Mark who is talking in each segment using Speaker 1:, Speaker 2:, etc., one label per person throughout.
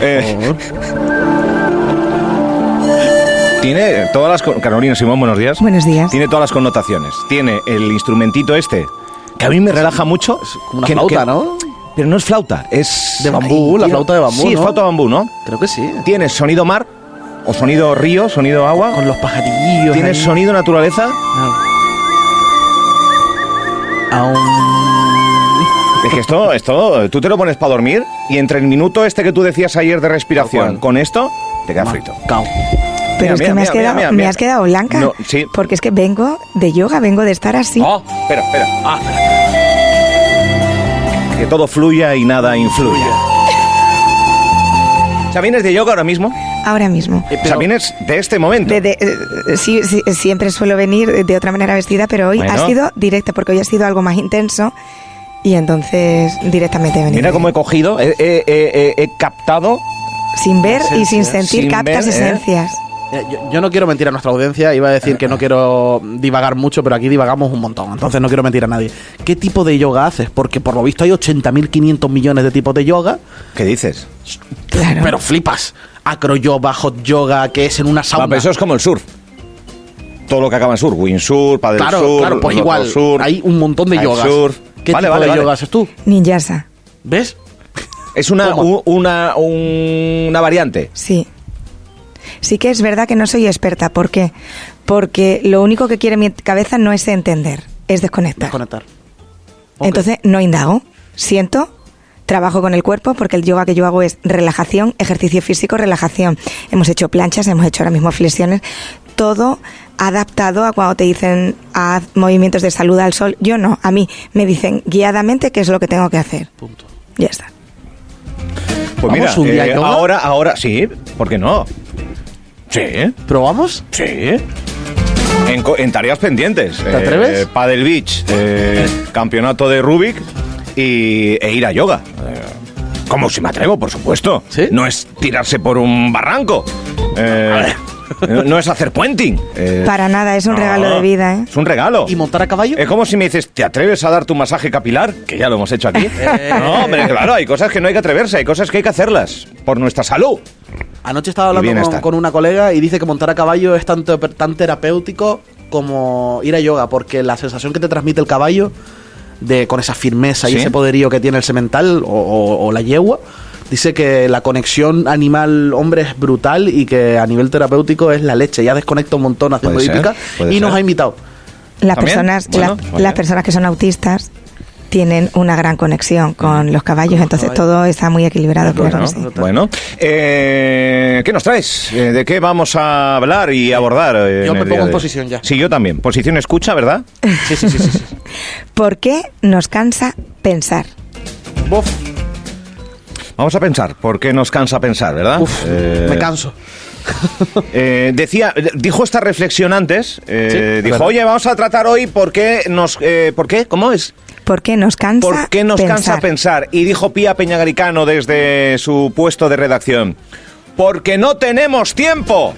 Speaker 1: Eh, tiene todas las... con- Carolina Simón, buenos días.
Speaker 2: Buenos días.
Speaker 1: Tiene todas las connotaciones. Tiene el instrumentito este, que a mí me relaja mucho.
Speaker 3: como una
Speaker 1: que-
Speaker 3: flauta,
Speaker 1: que-
Speaker 3: ¿no?
Speaker 1: Pero no es flauta, es...
Speaker 3: De bambú, la flauta de bambú,
Speaker 1: Sí, es
Speaker 3: ¿no?
Speaker 1: flauta de bambú, ¿no?
Speaker 3: Creo que sí.
Speaker 1: Tiene sonido mar, o sonido río, sonido agua.
Speaker 3: Con los pajarillos.
Speaker 1: Tiene
Speaker 3: ahí.
Speaker 1: sonido naturaleza.
Speaker 3: Aún.
Speaker 1: Es que esto, esto, tú te lo pones para dormir y entre el minuto este que tú decías ayer de respiración con esto, te queda frito.
Speaker 3: Cao.
Speaker 2: Pero
Speaker 1: Mira,
Speaker 2: es que
Speaker 1: mira,
Speaker 2: me, has
Speaker 1: mira,
Speaker 2: quedado,
Speaker 1: mira,
Speaker 2: me has quedado blanca.
Speaker 1: No, sí.
Speaker 2: Porque es que vengo de yoga, vengo de estar así.
Speaker 1: Oh, espera, espera. Ah. Que todo fluya y nada influya. Vienes de yoga ahora mismo.
Speaker 2: Ahora mismo.
Speaker 3: Eh,
Speaker 1: O sea,
Speaker 3: pero-
Speaker 1: vienes de este momento.
Speaker 2: De- de- eh, sí, sí, siempre suelo venir de otra manera vestida, pero hoy
Speaker 1: Bueno.
Speaker 2: ha sido directa, porque hoy ha sido algo más intenso y entonces directamente he venido.
Speaker 1: Mira cómo he cogido, he, he- he- he- he captado.
Speaker 2: Sin ver y sin sentir
Speaker 1: Sin
Speaker 2: captas
Speaker 1: ver, ¿eh?
Speaker 2: esencias.
Speaker 3: Eh, Yo, yo no quiero mentir a nuestra audiencia, iba a decir que no quiero divagar mucho, pero aquí divagamos un montón, entonces no quiero mentir a nadie. ¿Qué tipo de yoga haces? Porque por lo visto hay 80.500 millones de tipos de yoga,
Speaker 1: ¿Qué dices?
Speaker 2: Claro.
Speaker 3: pero flipas. Acro yoga, hot yoga, que es en una
Speaker 1: Ah,
Speaker 3: sauna.
Speaker 1: pero eso es como el surf. Todo lo que acaba en surf. Windsurf, paddle
Speaker 3: claro,
Speaker 1: surf,
Speaker 3: claro, pues igual,
Speaker 1: surf,
Speaker 3: hay un montón de yogas.
Speaker 1: kitesurf.
Speaker 3: ¿Qué
Speaker 1: Vale,
Speaker 3: tipo
Speaker 1: vale,
Speaker 3: de
Speaker 1: vale.
Speaker 3: yoga haces tú?
Speaker 2: Ninjasa,
Speaker 3: ¿Ves?
Speaker 1: Es una, u- una, una variante.
Speaker 2: sí. Sí que es verdad que no soy experta. ¿Por qué? Porque lo único que quiere mi cabeza no es entender, es desconectar.
Speaker 3: Desconectar. Ok.
Speaker 2: Entonces no indago, siento, trabajo con el cuerpo porque el yoga que yo hago es relajación, ejercicio físico, relajación. Hemos hecho planchas, hemos hecho ahora mismo flexiones, todo adaptado a cuando te dicen haz movimientos de salud al sol. Yo no, a mí me dicen guiadamente qué es lo que tengo que hacer.
Speaker 3: Punto.
Speaker 2: Ya está.
Speaker 1: Pues
Speaker 3: ¿Vamos
Speaker 1: mira,
Speaker 3: un día a
Speaker 1: eh,
Speaker 3: yoga?
Speaker 1: ahora, ahora, sí, ¿por qué no? Sí,
Speaker 3: ¿Probamos?
Speaker 1: sí. En, tareas pendientes.
Speaker 3: ¿Te atreves?
Speaker 1: Paddle Beach, eh, campeonato de Rubik y, e ir a yoga. Eh, como si me atrevo, por supuesto.
Speaker 3: ¿Sí?
Speaker 1: No es tirarse por un barranco. Eh, no, no es hacer puenting. Eh,
Speaker 2: Para nada, es un
Speaker 1: no,
Speaker 2: regalo de vida, ¿eh?
Speaker 1: Es un regalo.
Speaker 3: ¿Y montar a caballo?
Speaker 1: Es como si me dices, ¿te atreves a dar tu masaje capilar? Que ya lo hemos hecho aquí.
Speaker 3: Eh.
Speaker 1: no, hombre, claro, hay cosas que no hay que atreverse, hay cosas que hay que hacerlas por nuestra salud.
Speaker 3: Anoche estaba hablando con, una colega y dice que montar a caballo es tanto, tan terapéutico como ir a yoga, porque la sensación que te transmite el caballo, de con esa firmeza y ese poderío que tiene el semental o, o- o la yegua, dice que la conexión animal-hombre es brutal y que a nivel terapéutico es la leche. Ya desconecta un montón
Speaker 1: ser,
Speaker 3: hípica
Speaker 1: puede
Speaker 3: y nos ha invitado.
Speaker 2: Las
Speaker 1: ¿También?
Speaker 2: personas,
Speaker 1: Bueno,
Speaker 2: la- las personas que son autistas tienen una gran conexión con los caballos, entonces todo está muy equilibrado,
Speaker 1: Bueno,
Speaker 2: sí.
Speaker 1: bueno. Eh, ¿qué nos traes? Eh, ¿De qué vamos a hablar y abordar? eh,
Speaker 3: Yo me pongo en
Speaker 1: de-
Speaker 3: posición ya.
Speaker 1: Sí, yo también. Posición escucha, ¿verdad?
Speaker 3: Sí, sí, sí, sí. sí.
Speaker 2: ¿Por qué nos cansa pensar?
Speaker 3: Bof,
Speaker 1: Vamos a pensar. ¿Por qué nos cansa pensar, verdad?
Speaker 3: uf,
Speaker 1: Eh,
Speaker 3: me canso.
Speaker 1: Eh, decía, dijo esta reflexión antes. eh,
Speaker 3: Sí,
Speaker 1: dijo,
Speaker 3: verdad.
Speaker 1: oye, vamos a tratar hoy por qué nos, eh, ¿por qué? ¿Cómo es?
Speaker 2: ¿Por qué nos cansa
Speaker 1: ¿Por qué nos
Speaker 2: pensar?
Speaker 1: cansa pensar? Y dijo Pía Peñagaricano desde su puesto de redacción. Porque no tenemos tiempo.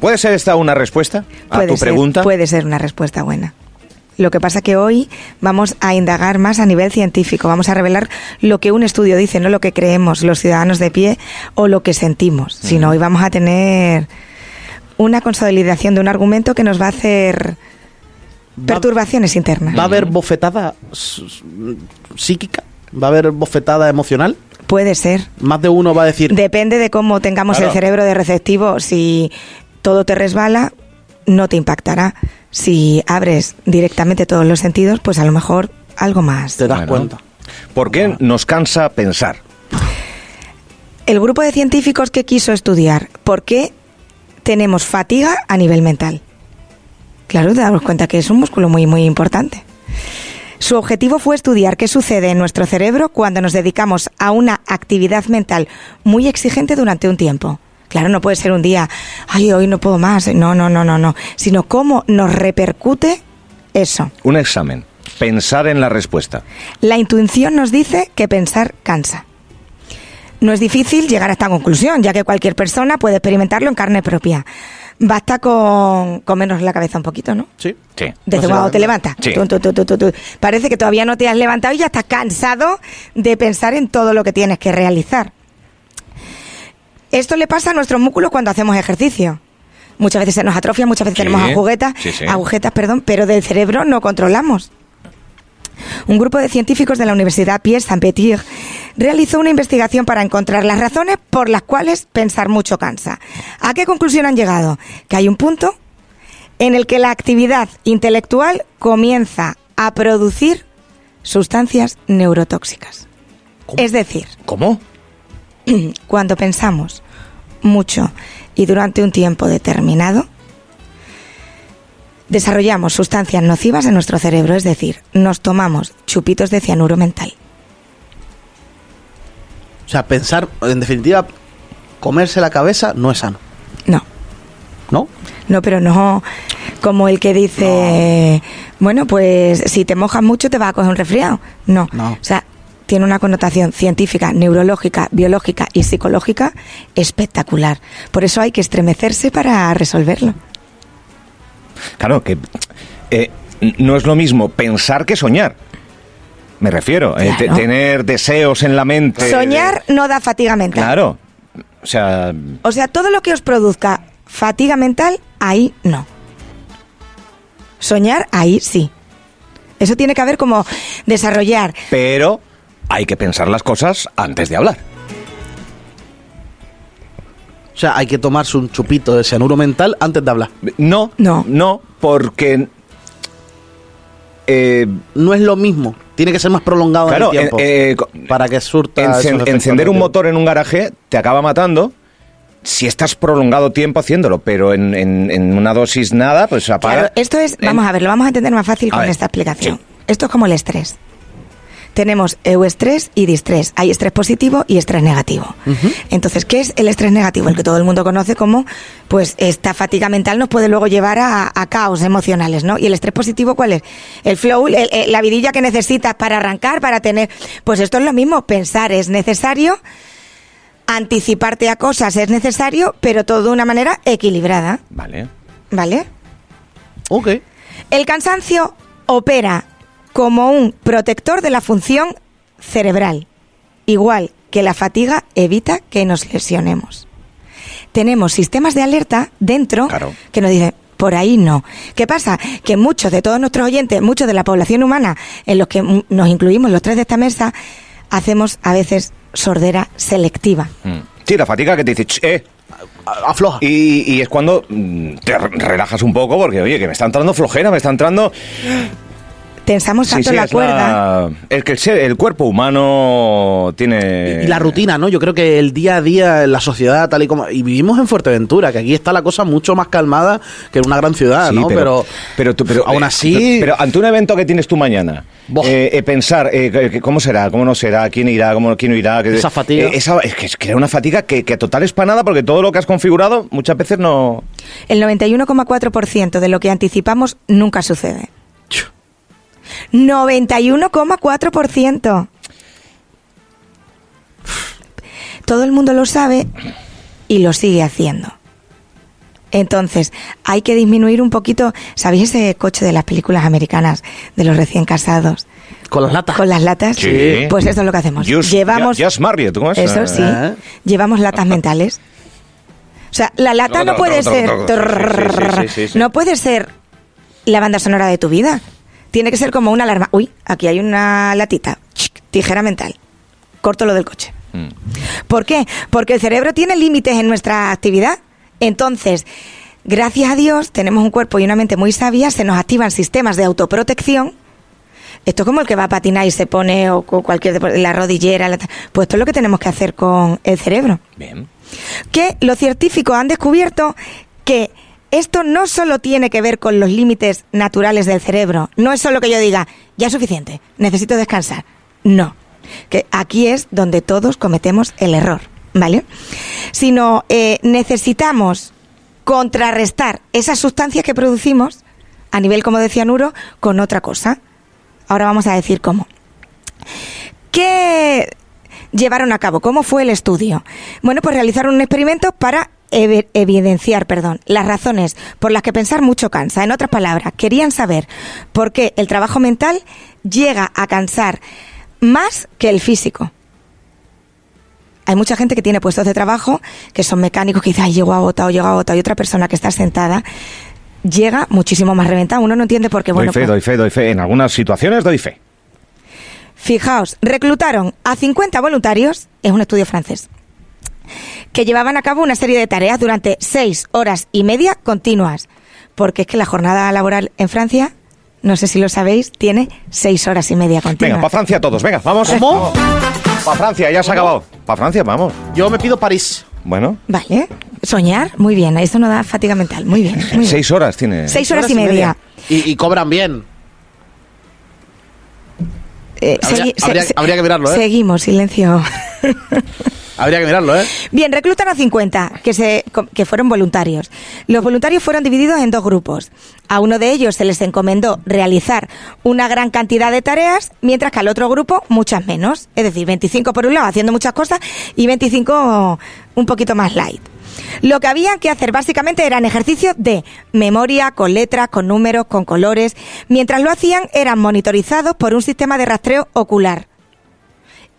Speaker 1: ¿Puede ser esta una respuesta a
Speaker 2: Puede
Speaker 1: tu
Speaker 2: ser,
Speaker 1: pregunta?
Speaker 2: Puede ser una respuesta buena. Lo que pasa que hoy vamos a indagar más a nivel científico, vamos a revelar lo que un estudio dice, no lo que creemos los ciudadanos de pie o lo que sentimos, sino hoy vamos a tener una consolidación de un argumento que nos va a hacer perturbaciones internas.
Speaker 3: ¿Va a haber bofetada psíquica? ¿Va a haber bofetada emocional?
Speaker 2: Puede ser.
Speaker 3: Más de uno va a decir,
Speaker 2: Depende de cómo tengamos
Speaker 1: Claro.
Speaker 2: el cerebro de receptivo. Si todo te resbala, no te impactará. Si abres directamente todos los sentidos, pues a lo mejor algo más.
Speaker 3: te das
Speaker 1: Bueno.
Speaker 3: cuenta.
Speaker 1: ¿Por qué nos cansa pensar?
Speaker 2: El grupo de científicos que quiso estudiar por qué tenemos fatiga a nivel mental. Claro, te damos cuenta que es un músculo muy, muy importante. Su objetivo fue estudiar qué sucede en nuestro cerebro cuando nos dedicamos a una actividad mental muy exigente durante un tiempo. Claro, no puede ser un día, ay, hoy no puedo más, no, no, no, no, no, sino cómo nos repercute eso.
Speaker 1: Un examen. Pensar en la respuesta.
Speaker 2: La intuición nos dice que pensar cansa. No es difícil llegar a esta conclusión, ya que cualquier persona puede experimentarlo en carne propia. Basta con comernos la cabeza un poquito, ¿no?
Speaker 3: Sí.
Speaker 1: Sí.
Speaker 2: Desde
Speaker 3: No
Speaker 2: cuando te
Speaker 3: levanta.
Speaker 2: levantas.
Speaker 1: Sí.
Speaker 2: Parece que todavía no te has levantado y ya estás cansado de pensar en todo lo que tienes que realizar. Esto le pasa a nuestros músculos cuando hacemos ejercicio. Muchas veces se nos atrofia, muchas veces
Speaker 1: Sí.
Speaker 2: tenemos agujetas,
Speaker 1: Sí, sí.
Speaker 2: agujetas, perdón, pero del cerebro no controlamos. Un grupo de científicos de la Universidad Pierre Saint-Pétier realizó una investigación para encontrar las razones por las cuales pensar mucho cansa. ¿A qué conclusión han llegado? Que hay un punto en el que la actividad intelectual comienza a producir sustancias neurotóxicas. Es decir,
Speaker 1: ¿Cómo?
Speaker 2: cuando pensamos mucho y durante un tiempo determinado, desarrollamos sustancias nocivas en nuestro cerebro, es decir, nos tomamos chupitos de cianuro mental.
Speaker 3: O sea, pensar, en definitiva, comerse la cabeza no es sano,
Speaker 2: No,
Speaker 3: ¿no?
Speaker 2: no, pero no como el que dice, bueno, pues si te mojas mucho te va a coger un resfriado. No,
Speaker 3: No.
Speaker 2: o sea, tiene una connotación científica, neurológica, biológica y psicológica espectacular. Por eso hay que estremecerse para resolverlo.
Speaker 1: Claro, que eh, no es lo mismo pensar que soñar. Me refiero, eh, tener deseos en la mente. de-
Speaker 2: Soñar no da fatiga mental.
Speaker 1: Claro. O sea,
Speaker 2: O sea, todo lo que os produzca fatiga mental, ahí no. Soñar, ahí sí. Eso tiene que haber como desarrollar.
Speaker 1: pero hay que pensar las cosas antes de hablar.
Speaker 3: O sea, hay que tomarse un chupito de cianuro mental antes de hablar.
Speaker 1: No,
Speaker 2: No.
Speaker 1: no, porque eh,
Speaker 3: No es lo mismo. Tiene que ser más prolongado
Speaker 1: Claro,
Speaker 3: en el tiempo.
Speaker 1: eh, eh,
Speaker 3: para que surta.
Speaker 1: encen- encender un motor en un garaje te acaba matando si estás prolongado tiempo haciéndolo, pero en, en- en una dosis nada, pues apaga.
Speaker 2: Claro, esto es, vamos a ver, lo vamos a entender más fácil con
Speaker 1: ver,
Speaker 2: esta explicación.
Speaker 1: sí.
Speaker 2: Esto es como el estrés. Tenemos euestrés y distrés. Hay estrés positivo y estrés negativo. Entonces, ¿qué es el estrés negativo? El que todo el mundo conoce como, pues, esta fatiga mental nos puede luego llevar a, a caos emocionales, ¿no? Y el estrés positivo, ¿cuál es? El flow, el- el- la vidilla que necesitas para arrancar, para tener. Pues esto es lo mismo. Pensar es necesario, anticiparte a cosas es necesario, pero todo de una manera equilibrada,
Speaker 1: Vale.
Speaker 2: ¿vale?
Speaker 3: Ok.
Speaker 2: El cansancio opera como un protector de la función cerebral, igual que la fatiga evita que nos lesionemos. Tenemos sistemas de alerta dentro
Speaker 1: Claro.
Speaker 2: que nos dicen, por ahí no. ¿Qué pasa? Que muchos de todos nuestros oyentes, muchos de la población humana, en los que nos incluimos los tres de esta mesa, hacemos a veces sordera selectiva.
Speaker 1: Mm. Sí, la fatiga que te dice, "Ch, eh,
Speaker 3: Afloja.
Speaker 1: Y, y es cuando mm, te re- relajas un poco porque, oye, que me está entrando flojera, me está entrando...
Speaker 2: Tensamos tanto
Speaker 1: sí,
Speaker 2: la
Speaker 1: es
Speaker 2: cuerda.
Speaker 1: Es que el, ser- el cuerpo humano tiene...
Speaker 3: Y la rutina, ¿no? Yo creo que el día a día la sociedad, tal y como. Y vivimos en Fuerteventura, que aquí está la cosa mucho más calmada que en una gran ciudad,
Speaker 1: Sí,
Speaker 3: ¿no? Pero.
Speaker 1: pero, tú- pero,
Speaker 3: aún
Speaker 1: eh,
Speaker 3: así.
Speaker 1: Pero, ante un evento que tienes tú mañana, eh, eh, pensar eh, cómo será, cómo no será, quién irá, cómo, quién no irá. que-
Speaker 3: Esa fatiga.
Speaker 1: eh, esa- es que es crea una fatiga que, que total es para nada porque todo lo que has configurado muchas veces no.
Speaker 2: El 91,4% de lo que anticipamos nunca sucede.
Speaker 3: Chu.
Speaker 2: 91,4%. Todo el mundo lo sabe y lo sigue haciendo. Entonces, hay que disminuir un poquito, ¿sabéis ese coche de las películas americanas de los recién casados?
Speaker 3: Con las latas.
Speaker 2: Con las latas.
Speaker 1: Sí.
Speaker 2: Pues eso es lo que hacemos.
Speaker 1: Just-
Speaker 2: Llevamos
Speaker 1: Just Marriott, ¿cómo es?
Speaker 2: Eso sí.
Speaker 3: ¿Eh?
Speaker 2: Llevamos latas mentales. O sea, la lata no puede ser no puede ser la banda sonora de tu vida. Tiene que ser como una alarma. Uy, aquí hay una latita. Tijera mental. Corto lo del coche.
Speaker 1: Mm.
Speaker 2: ¿Por qué? Porque el cerebro tiene límites en nuestra actividad. Entonces, gracias a Dios, tenemos un cuerpo y una mente muy sabias, se nos activan sistemas de autoprotección. Esto es como el que va a patinar y se pone o cu- cualquier la rodillera, la pues esto es lo que tenemos que hacer con el cerebro
Speaker 1: Bien.
Speaker 2: que los científicos han descubierto que esto no solo tiene que ver con los límites naturales del cerebro, no es solo que yo diga, ya es suficiente, necesito descansar. No, que aquí es donde todos cometemos el error, ¿vale? Sino eh, necesitamos contrarrestar esas sustancias que producimos a nivel, como de cianuro, con otra cosa. Ahora vamos a decir cómo. ¿Qué llevaron a cabo? ¿Cómo fue el estudio? Bueno, pues realizaron un experimento para evidenciar, perdón, las razones por las que pensar mucho cansa. En otras palabras, querían saber por qué el trabajo mental llega a cansar más que el físico. Hay mucha gente que tiene puestos de trabajo que son mecánicos que dice, ay, llego agotado, llego agotado, y otra persona que está sentada llega muchísimo más reventada. Uno no entiende por qué. Bueno,
Speaker 1: doy fe,
Speaker 2: pues-
Speaker 1: doy fe, doy fe. En algunas situaciones doy fe.
Speaker 2: Fijaos, reclutaron a 50 voluntarios, es un estudio francés, que llevaban a cabo una serie de tareas durante seis horas y media continuas. Porque es que la jornada laboral en Francia, no sé si lo sabéis, tiene seis horas y media
Speaker 1: Venga,
Speaker 2: continuas.
Speaker 1: para Francia todos, venga, vamos.
Speaker 3: ¿Cómo?
Speaker 1: Para Francia, ya se ha acabado. Para Francia, vamos.
Speaker 3: Yo me pido París.
Speaker 1: Bueno,
Speaker 2: Vale, soñar, muy bien, eso no da fatiga mental, muy bien. muy bien.
Speaker 1: seis horas tiene.
Speaker 2: Seis horas y media.
Speaker 3: Y, y cobran bien.
Speaker 2: Eh,
Speaker 3: Habría- habría que mirarlo, ¿eh?
Speaker 2: Seguimos, silencio.
Speaker 3: Habría que mirarlo, ¿eh?
Speaker 2: Bien, reclutan a 50 que, se, que fueron voluntarios. Los voluntarios fueron divididos en dos grupos. A uno de ellos se les encomendó realizar una gran cantidad de tareas, mientras que al otro grupo muchas menos. Es decir, 25 por un lado haciendo muchas cosas y 25 un poquito más light. Lo que había que hacer básicamente eran ejercicios de memoria, con letras, con números, con colores. Mientras lo hacían eran monitorizados por un sistema de rastreo ocular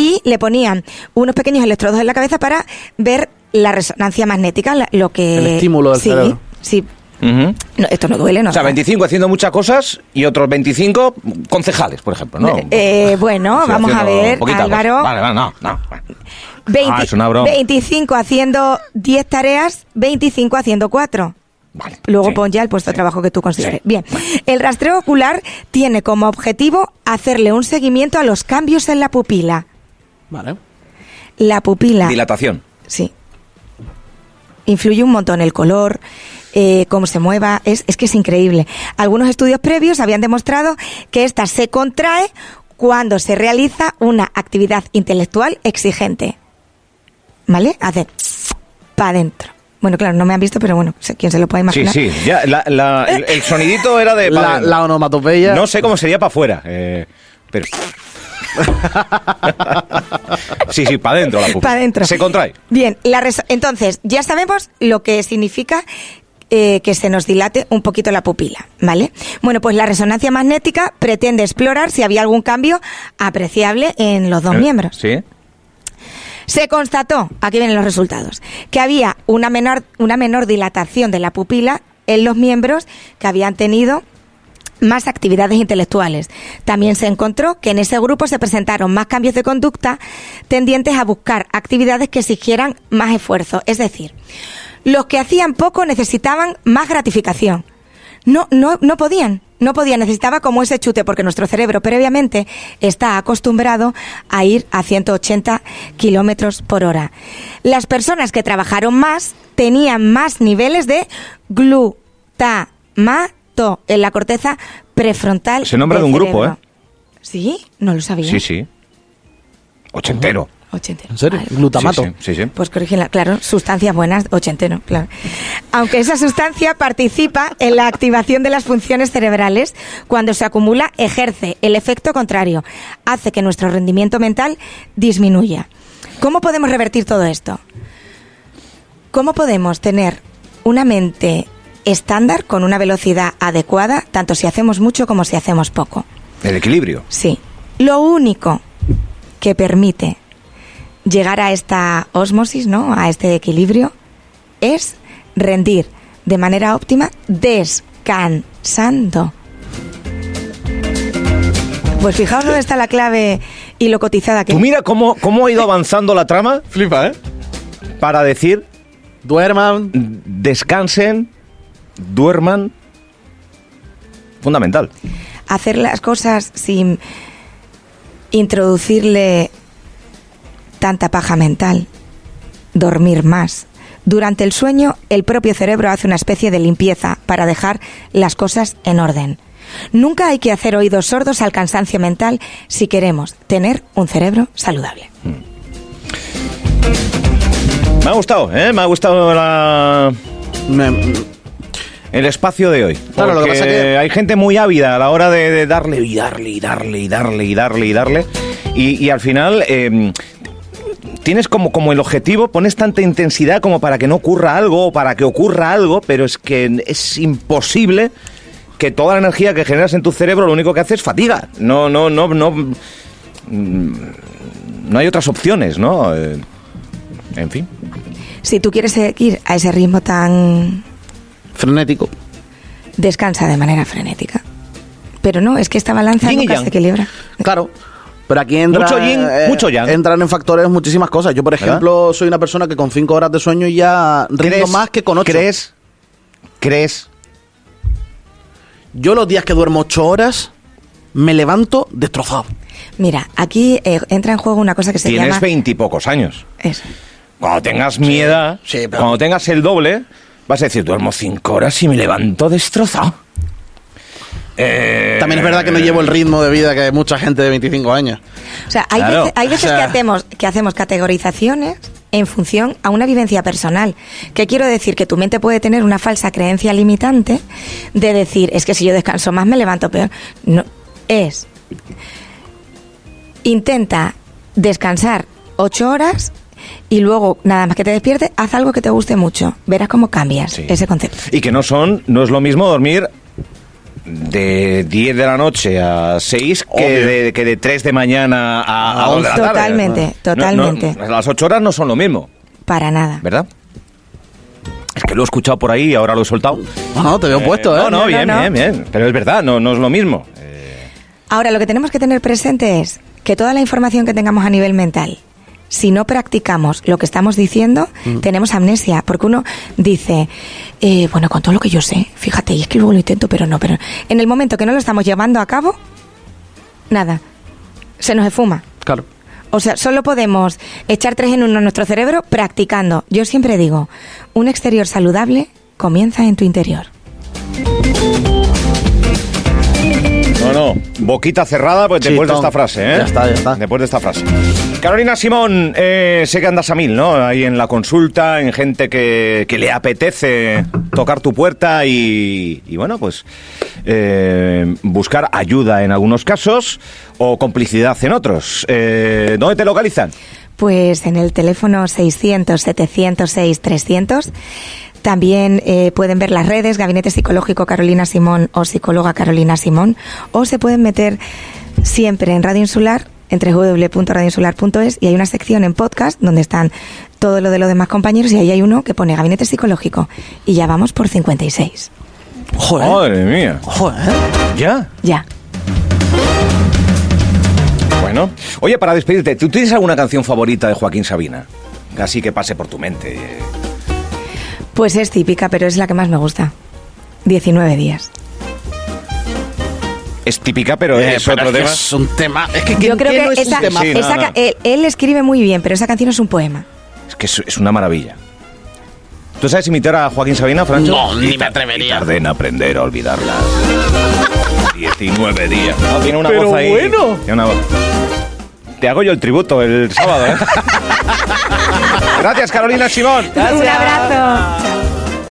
Speaker 2: y le ponían unos pequeños electrodos en la cabeza para ver la resonancia magnética, la- lo que...
Speaker 3: El estímulo del
Speaker 2: sí,
Speaker 3: cerebro.
Speaker 2: Sí. No, esto no duele, ¿no?
Speaker 1: O sea, 25 haciendo muchas cosas y otros 25 concejales, por ejemplo, ¿no?
Speaker 2: Eh, bueno,
Speaker 1: Sí,
Speaker 2: vamos a ver,
Speaker 1: poquita.
Speaker 2: Álvaro.
Speaker 1: Vale, vale, no, no.
Speaker 2: 20
Speaker 1: Ah, es una broma.
Speaker 2: 25 haciendo 10 tareas, 25 haciendo 4.
Speaker 1: Vale,
Speaker 2: Luego
Speaker 1: sí,
Speaker 2: pon ya el puesto de trabajo que tú consideres.
Speaker 1: Sí.
Speaker 2: Bien, el rastreo ocular tiene como objetivo hacerle un seguimiento a los cambios en la pupila.
Speaker 3: Vale.
Speaker 2: La pupila.
Speaker 1: Dilatación.
Speaker 2: Sí. Influye un montón el color, eh, cómo se mueva, es, es que es increíble. Algunos estudios previos habían demostrado que ésta se contrae cuando se realiza una actividad intelectual exigente. ¿Vale? Hace para adentro. Bueno, claro, no me han visto, pero bueno, quién se lo puede
Speaker 1: Sí,
Speaker 2: imaginar.
Speaker 1: sí. Ya, la- la- el, el sonidito era de.
Speaker 3: La, la onomatopeya.
Speaker 1: No sé cómo sería para afuera, eh, pero. sí, sí, para adentro la pupila.
Speaker 2: Para adentro.
Speaker 1: Se contrae.
Speaker 2: Bien, la entonces ya sabemos lo que significa eh, que se nos dilate un poquito la pupila, ¿vale? Bueno, pues la resonancia magnética pretende explorar si había algún cambio apreciable en los dos
Speaker 1: Eh,
Speaker 2: miembros.
Speaker 1: Sí.
Speaker 2: Se constató, aquí vienen los resultados, que había una menor, una menor dilatación de la pupila en los miembros que habían tenido más actividades intelectuales. También se encontró que en ese grupo se presentaron más cambios de conducta tendientes a buscar actividades que exigieran más esfuerzo. Es decir, los que hacían poco necesitaban más gratificación. No, no, no podían, no podían, necesitaba como ese chute, porque nuestro cerebro previamente está acostumbrado a ir a 180 kilómetros por hora. Las personas que trabajaron más tenían más niveles de glutamato en la corteza prefrontal.
Speaker 1: Se nombra de un grupo. ¿eh?
Speaker 2: ¿Sí? No lo sabía.
Speaker 1: Sí, sí. Ochentero.
Speaker 2: Ochentero.
Speaker 3: ¿En serio?
Speaker 2: Vale.
Speaker 3: Glutamato.
Speaker 1: Sí, sí, sí, sí.
Speaker 2: Pues corrígela, claro, sustancias buenas, ochentero, claro. Aunque esa sustancia participa en la activación de las funciones cerebrales, cuando se acumula ejerce el efecto contrario, hace que nuestro rendimiento mental disminuya. ¿Cómo podemos revertir todo esto? ¿Cómo podemos tener una mente estándar con una velocidad adecuada, tanto si hacemos mucho como si hacemos poco?
Speaker 1: El equilibrio.
Speaker 2: Sí. Lo único que permite llegar a esta osmosis, ¿no? A este equilibrio, es rendir de manera óptima descansando. Pues fijaos dónde está la clave Y lo cotizada que
Speaker 1: Tú mira cómo, cómo ha ido avanzando la trama
Speaker 3: Flipa, ¿eh?
Speaker 1: para decir
Speaker 3: Duerman.
Speaker 1: descansen, duerman. Fundamental.
Speaker 2: hacer las cosas sin introducirle tanta paja mental, dormir más. Durante el sueño, el propio cerebro hace una especie de limpieza para dejar las cosas en orden. Nunca hay que hacer oídos sordos al cansancio mental si queremos tener un cerebro saludable.
Speaker 1: Me ha gustado, ¿eh? Me ha gustado la-
Speaker 3: Me-
Speaker 1: el espacio de hoy.
Speaker 3: Claro, lo que pasa que-
Speaker 1: hay gente muy ávida a la hora de, de darle y darle y darle y darle y darle y darle. Y, y al final eh, tienes como, como el objetivo, pones tanta intensidad como para que no ocurra algo o para que ocurra algo, pero es que es imposible que toda la energía que generas en tu cerebro lo único que hace es fatiga. No, no, no, no. mm, No hay otras opciones, ¿no? Eh, en fin.
Speaker 2: Si tú quieres seguir a ese ritmo tan
Speaker 3: frenético.
Speaker 2: descansa de manera frenética. Pero no, es que esta balanza nunca se equilibra.
Speaker 3: Claro. Pero aquí entra,
Speaker 1: Mucho yin, mucho yang.
Speaker 3: entran en factores muchísimas cosas. Yo, por
Speaker 1: ¿Verdad?
Speaker 3: ejemplo, soy una persona que con cinco horas de sueño ya rindo más que con ocho.
Speaker 1: ¿Crees? ¿Crees?
Speaker 3: Yo los días que duermo ocho horas me levanto destrozado.
Speaker 2: Mira, aquí eh, entra en juego una cosa que se
Speaker 1: Tienes
Speaker 2: llama...
Speaker 1: veintipocos años.
Speaker 2: Eso.
Speaker 1: Cuando tengas mi edad,
Speaker 3: sí, pero-
Speaker 1: cuando tengas el doble, vas a decir, duermo cinco horas y me levanto destrozado. Eh,
Speaker 3: También es verdad que no llevo el ritmo de vida que hay mucha gente de 25 años.
Speaker 2: O sea, hay
Speaker 1: Claro.
Speaker 2: veces, hay veces
Speaker 3: O sea-
Speaker 2: que, hacemos, que hacemos categorizaciones en función a una vivencia personal. Que quiero decir que tu mente puede tener una falsa creencia limitante de decir, es que si yo descanso más me levanto peor. No, es. Intenta descansar ocho horas y luego, nada más que te despiertes, haz algo que te guste mucho. Verás cómo cambias
Speaker 1: Sí.
Speaker 2: ese concepto.
Speaker 1: Y que no son, no es lo mismo dormir de 10 de la noche a 6 que de, que de 3 de mañana a, a 2 de la tarde.
Speaker 2: Totalmente,
Speaker 1: No, no,
Speaker 2: totalmente.
Speaker 1: las 8 horas no son lo mismo,
Speaker 2: Para nada.
Speaker 1: ¿verdad? Es que lo he escuchado por ahí y ahora lo he soltado.
Speaker 3: No, no, te veo puesto, ¿eh?
Speaker 1: No, no,
Speaker 2: No, no,
Speaker 1: bien,
Speaker 2: no.
Speaker 1: bien, bien. Pero es verdad, no, no es lo mismo.
Speaker 2: Ahora, lo que tenemos que tener presente es que toda la información que tengamos a nivel mental, si no practicamos lo que estamos diciendo, tenemos amnesia. Porque uno dice, eh, bueno, con todo lo que yo sé, fíjate, y es que luego lo intento, pero no, pero en el momento que no lo estamos llevando a cabo, nada, se nos esfuma.
Speaker 3: Claro.
Speaker 2: O sea, solo podemos echar tres en uno en nuestro cerebro practicando. Yo siempre digo, un exterior saludable comienza en tu interior.
Speaker 1: No, no, boquita cerrada pues
Speaker 3: Sí,
Speaker 1: después de esta frase, ¿eh?
Speaker 3: Ya está, ya está.
Speaker 1: Después de esta frase. Carolina Simón, eh, sé que andas a mil, ¿no? Ahí en la consulta, en gente que, que le apetece tocar tu puerta y, y bueno, pues eh, buscar ayuda en algunos casos o complicidad en otros. Eh, ¿Dónde te localizan?
Speaker 2: Pues en el teléfono 600-706-300. También eh, pueden ver las redes, Gabinete Psicológico Carolina Simón o Psicóloga Carolina Simón. O se pueden meter siempre en Radio Insular, entre www.radioinsular.es y hay una sección en podcast donde están todo lo de los demás compañeros y ahí hay uno que pone Gabinete Psicológico. Y ya vamos por 56.
Speaker 3: Joder.
Speaker 1: Madre mía.
Speaker 3: Joder.
Speaker 1: ¿Ya?
Speaker 2: Ya.
Speaker 1: Bueno. Oye, para despedirte, ¿tú tienes alguna canción favorita de Joaquín Sabina? Así que pase por tu mente.
Speaker 2: Pues es típica, pero es la que más me gusta. 19 días.
Speaker 1: Es típica, pero
Speaker 3: Eh,
Speaker 1: es
Speaker 3: pero
Speaker 1: otro tema.
Speaker 3: Es un tema. Es que
Speaker 2: Yo
Speaker 3: ¿quién-
Speaker 2: creo que
Speaker 3: no es
Speaker 2: esa,
Speaker 3: un tema?
Speaker 1: Sí, no,
Speaker 2: esa
Speaker 1: no.
Speaker 2: ca- Él, él escribe muy bien, pero esa canción es un poema.
Speaker 1: Es que es, es una maravilla. ¿Tú sabes imitar a Joaquín Sabina, Francho?
Speaker 3: No, ni me atrevería.
Speaker 1: y Tardé en aprender a olvidarlas. 19 días. No, tiene una
Speaker 3: Pero
Speaker 1: voz ahí.
Speaker 3: bueno.
Speaker 1: Tiene una voz. Te hago yo el tributo el sábado, ¿eh? Gracias, Carolina Simón.
Speaker 2: Un abrazo. Chao.